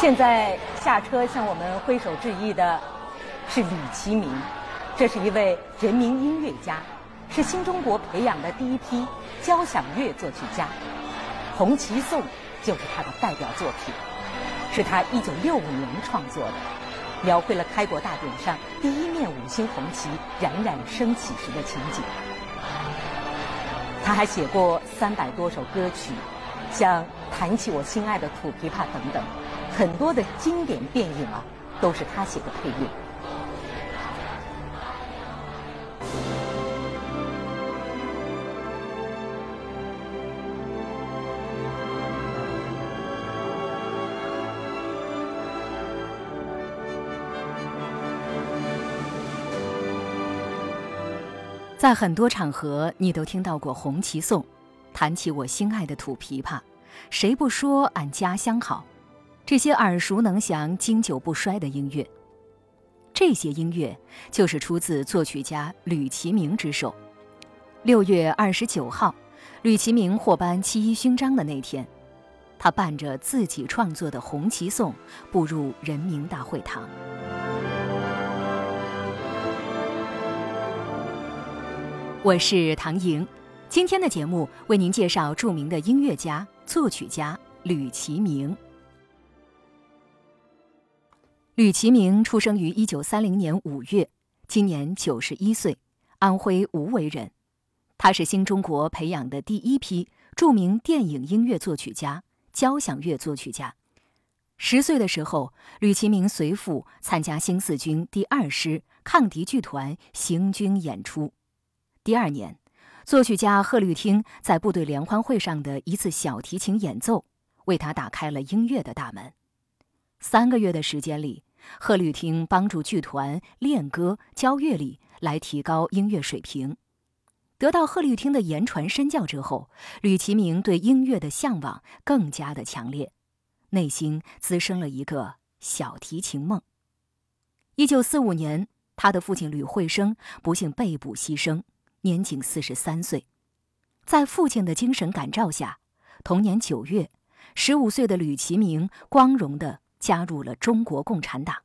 现在下车向我们挥手致意的是吕其明，这是一位人民音乐家，是新中国培养的第一批交响乐作曲家，《红旗颂》就是他的代表作品，是他一九六五年创作的，描绘了开国大典上第一面五星红旗冉冉升起时的情景。他还写过三百多首歌曲，像《弹起我心爱的土琵琶》等等。很多的经典电影啊，都是他写的配乐。在很多场合，你都听到过《红旗颂》，弹起我心爱的土琵琶，谁不说俺家乡好？这些耳熟能详、经久不衰的音乐，这些音乐就是出自作曲家吕其明之手。六月二十九号，吕其明获颁七一勋章的那天，他伴着自己创作的《红旗颂》步入人民大会堂。我是唐莹，今天的节目为您介绍著名的音乐家、作曲家吕其明。吕其明出生于一九三零年五月，今年九十一岁，安徽无为人。他是新中国培养的第一批著名电影音乐作曲家、交响乐作曲家。十岁的时候，吕其明随父参加新四军第二师抗敌剧团行军演出。第二年，作曲家贺绿汀在部队联欢会上的一次小提琴演奏，为他打开了音乐的大门。三个月的时间里，贺绿汀帮助剧团练歌、教乐理，来提高音乐水平。得到贺绿汀的言传身教之后，吕其明对音乐的向往更加的强烈，内心滋生了一个小提琴梦。一九四五年，他的父亲吕惠生不幸被捕牺牲，年仅四十三岁。在父亲的精神感召下，同年九月，十五岁的吕其明光荣的。加入了中国共产党。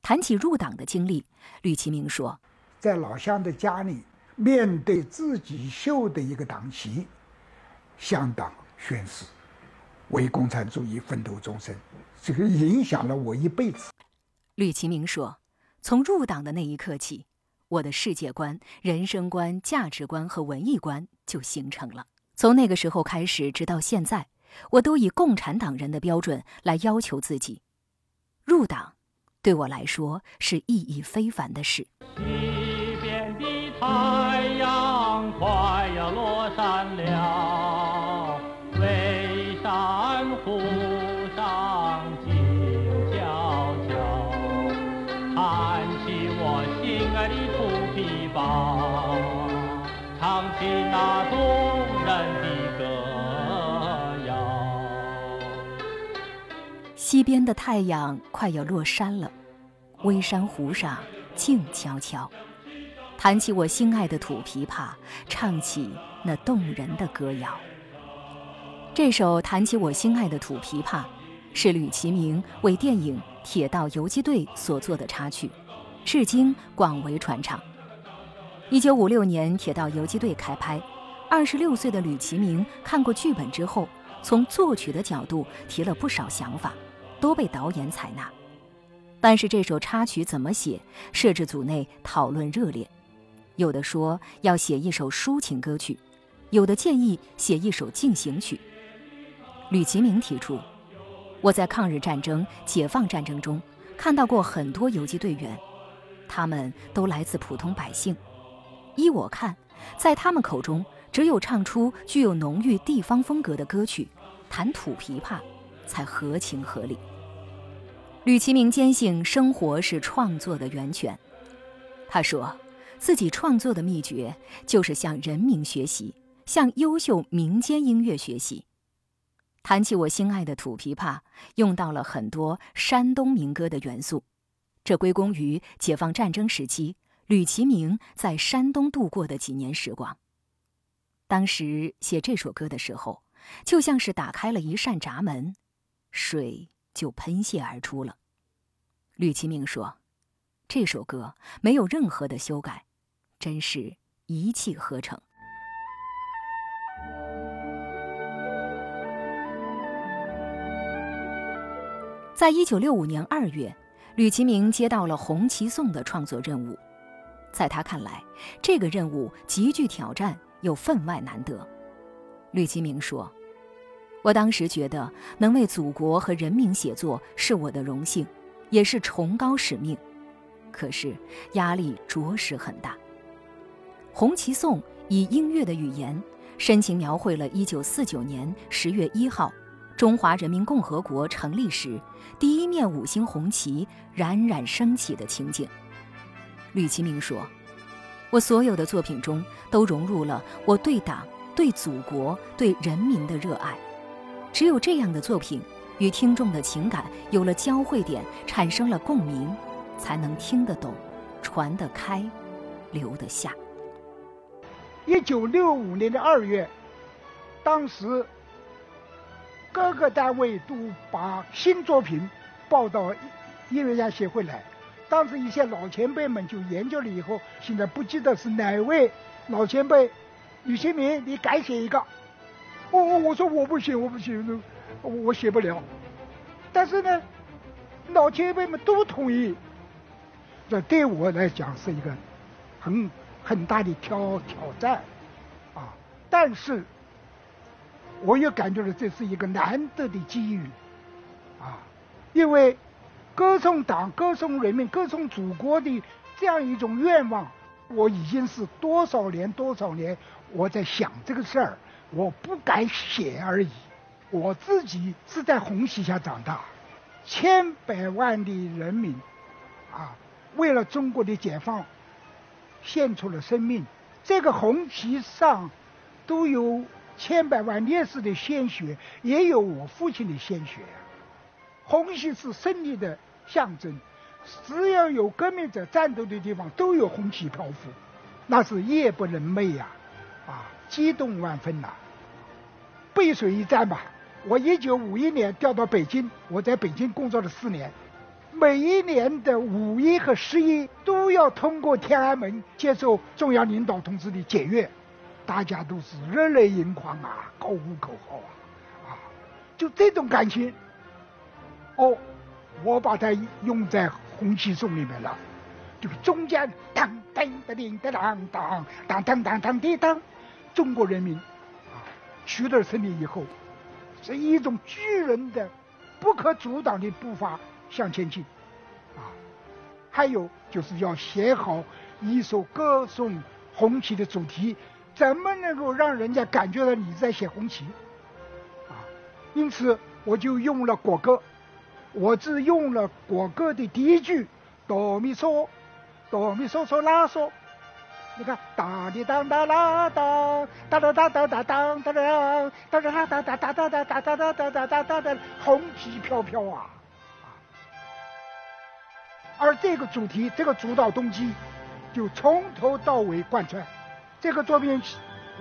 谈起入党的经历，吕其明说：“在老乡的家里，面对自己绣的一个党旗，向党宣誓，为共产主义奋斗终身，这个影响了我一辈子。”吕其明说：“从入党的那一刻起，我的世界观、人生观、价值观和文艺观就形成了。从那个时候开始，直到现在。”我都以共产党人的标准来要求自己，入党对我来说是意义非凡的事。西边的太阳快要落山了，微山湖西边的太阳快要落山了，微山湖上静悄悄，弹起我心爱的土琵琶，唱起那动人的歌谣。这首《弹起我心爱的土琵琶》是吕其明为电影《铁道游击队》所作的插曲，至今广为传唱。一九五六年，《铁道游击队》开拍，二十六岁的吕其明看过剧本之后，从作曲的角度提了不少想法。都被导演采纳，但是这首插曲怎么写，摄制组内讨论热烈。有的说要写一首抒情歌曲，有的建议写一首进行曲。吕其明提出：“我在抗日战争、解放战争中看到过很多游击队员，他们都来自普通百姓。依我看，在他们口中，只有唱出具有浓郁地方风格的歌曲，弹土琵琶，才合情合理。”吕其明坚信生活是创作的源泉。他说，自己创作的秘诀就是向人民学习，向优秀民间音乐学习。谈起我心爱的土琵琶，用到了很多山东民歌的元素，这归功于解放战争时期吕其明在山东度过的几年时光。当时写这首歌的时候，就像是打开了一扇闸门，水。就喷泻而出了。吕其明说：“这首歌没有任何的修改，真是一气呵成。”在一九六五年二月，吕其明接到了《红旗颂》的创作任务。在他看来，这个任务极具挑战，又分外难得。吕其明说：“我当时觉得能为祖国和人民写作是我的荣幸，也是崇高使命。可是压力着实很大。”《红旗颂》以音乐的语言，深情描绘了1949年10月1号。中华人民共和国成立时，第一面五星红旗冉冉升起的情景。吕其明说：“我所有的作品中都融入了我对党、对祖国、对人民的热爱。只有这样的作品，与听众的情感有了交汇点，产生了共鸣，才能听得懂、传得开、留得下。”一九六五年的二月，当时。各个单位都把新作品报到音乐家协会来，当时一些老前辈们就研究了以后，现在不记得是哪位老前辈，吕新明，你改写一个。我我我说我不行，我不行，我写不了。但是呢，老前辈们都同意，这对我来讲是一个很很大的挑挑战啊，但是。我也感觉到这是一个难得的机遇，啊，因为歌颂党、歌颂人民、歌颂祖国的这样一种愿望，我已经是多少年多少年我在想这个事儿，我不敢写而已。我自己是在红旗下长大，千百万的人民，啊，为了中国的解放，献出了生命。这个红旗上都有。千百万烈士的鲜血，也有我父亲的鲜血！红旗是胜利的象征，只要有革命者战斗的地方，都有红旗漂浮，那是夜不能寐呀！啊，激动万分呐！背水一战吧！我一九五一年调到北京，我在北京工作了四年，每一年的五一和十一都要通过天安门接受中央领导同志的检阅，大家都是热泪盈眶啊，高呼口号啊，啊！就这种感情，哦，我把它用在红旗颂里面了，就中间当当的铃的当当当当当当的当。中国人民啊取得胜利以后，是一种巨人的、不可阻挡的步伐向前进，啊，还有就是要写好一首歌颂红旗的主题。怎么能够让人家感觉到你在写红旗？啊，因此我就用了国歌，我只用了国歌的第一句哆咪嗦，哆咪嗦嗦拉嗦。你看哒滴当哒啦当，哒哒哒哒哒当哒当，哒哒哒哒哒哒哒哒哒哒哒哒哒哒哒，红旗飘飘啊！而这个主题，这个主导动机，就从头到尾贯穿。这个作品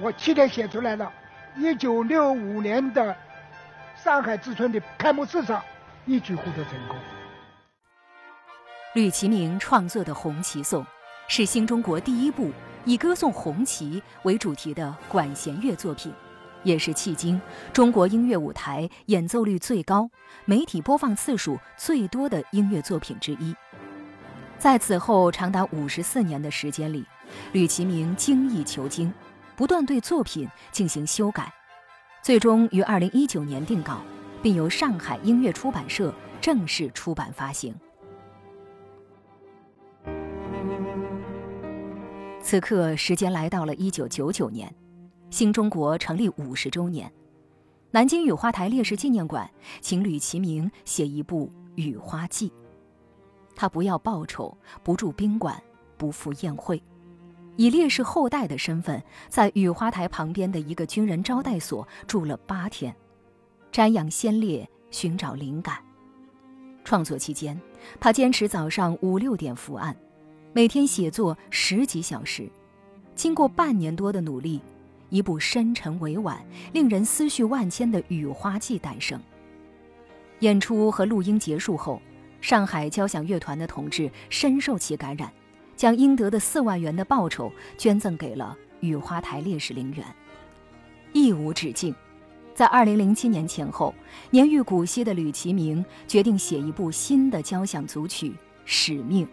我七天写出来了，一九六五年的上海之春的开幕式上一举获得成功。吕其明创作的《红旗颂》是新中国第一部以歌颂红旗为主题的管弦乐作品，也是迄今中国音乐舞台演奏率最高、媒体播放次数最多的音乐作品之一。在此后长达五十四年的时间里。吕其明精益求精，不断对作品进行修改，最终于二零一九年定稿，并由上海音乐出版社正式出版发行。此刻，时间来到了一九九九年，新中国成立五十周年，南京雨花台烈士纪念馆请吕其明写一部《雨花记》，他不要报酬，不住宾馆，不赴宴会。以烈士后代的身份，在雨花台旁边的一个军人招待所住了八天，瞻仰先烈，寻找灵感。创作期间，他坚持早上五六点伏案，每天写作十几小时。经过半年多的努力，一部深沉委婉、令人思绪万千的《雨花记》诞生。演出和录音结束后，上海交响乐团的同志深受其感染，将应得的四万元的报酬捐赠给了雨花台烈士陵园，义无止境。在二零零七年前后，年逾古稀的吕其明决定写一部新的交响组曲《使命》，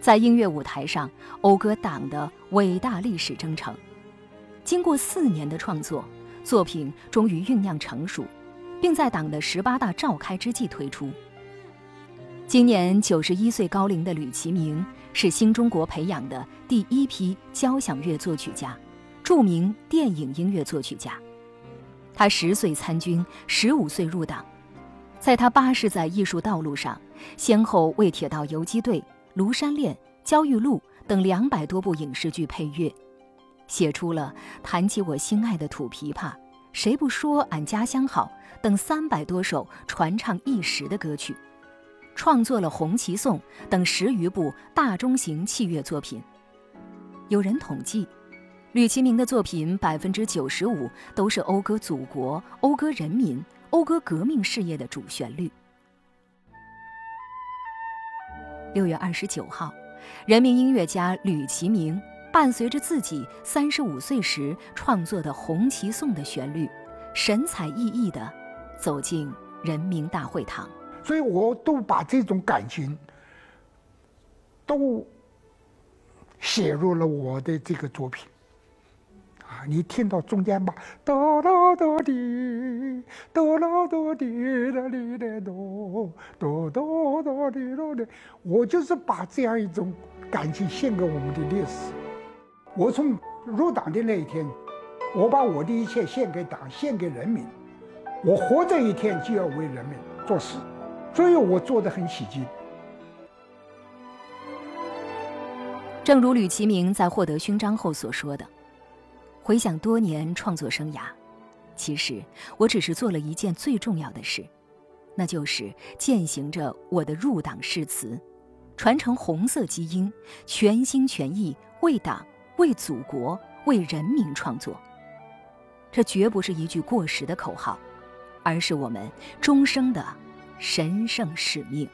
在音乐舞台上讴歌党的伟大历史征程。经过四年的创作，作品终于酝酿成熟，并在党的十八大召开之际推出。今年九十一岁高龄的吕其明是新中国培养的第一批交响乐作曲家，著名电影音乐作曲家。他十岁参军，十五岁入党，在他八十载艺术道路上，先后为《铁道游击队》《庐山恋》《焦裕禄》等两百多部影视剧配乐。写出了《弹起我心爱的土琵琶》《谁不说俺家乡好》等三百多首传唱一时的歌曲，创作了《红旗颂》等十余部大中型器乐作品。有人统计，吕其明的作品百分之九十五都是讴歌祖国、讴歌人民、讴歌革命事业的主旋律。六月二十九号，人民音乐家吕其明。伴随着自己三十五岁时创作的《红旗颂》的旋律，神采奕奕地走进人民大会堂。所以，我都把这种感情都写入了我的这个作品。啊，你听到中间吧，哆啦哆滴，哆啦哆滴啦哩哆，哆哆哆滴哆的，我就是把这样一种感情献给我们的烈士。我从入党的那一天，我把我的一切献给党，献给人民。我活着一天就要为人民做事，所以我做得很起劲。正如吕其明在获得勋章后所说的：“回想多年创作生涯，其实我只是做了一件最重要的事，那就是践行着我的入党誓词，传承红色基因，全心全意为党。”为祖国、为人民创作，这绝不是一句过时的口号，而是我们终生的神圣使命。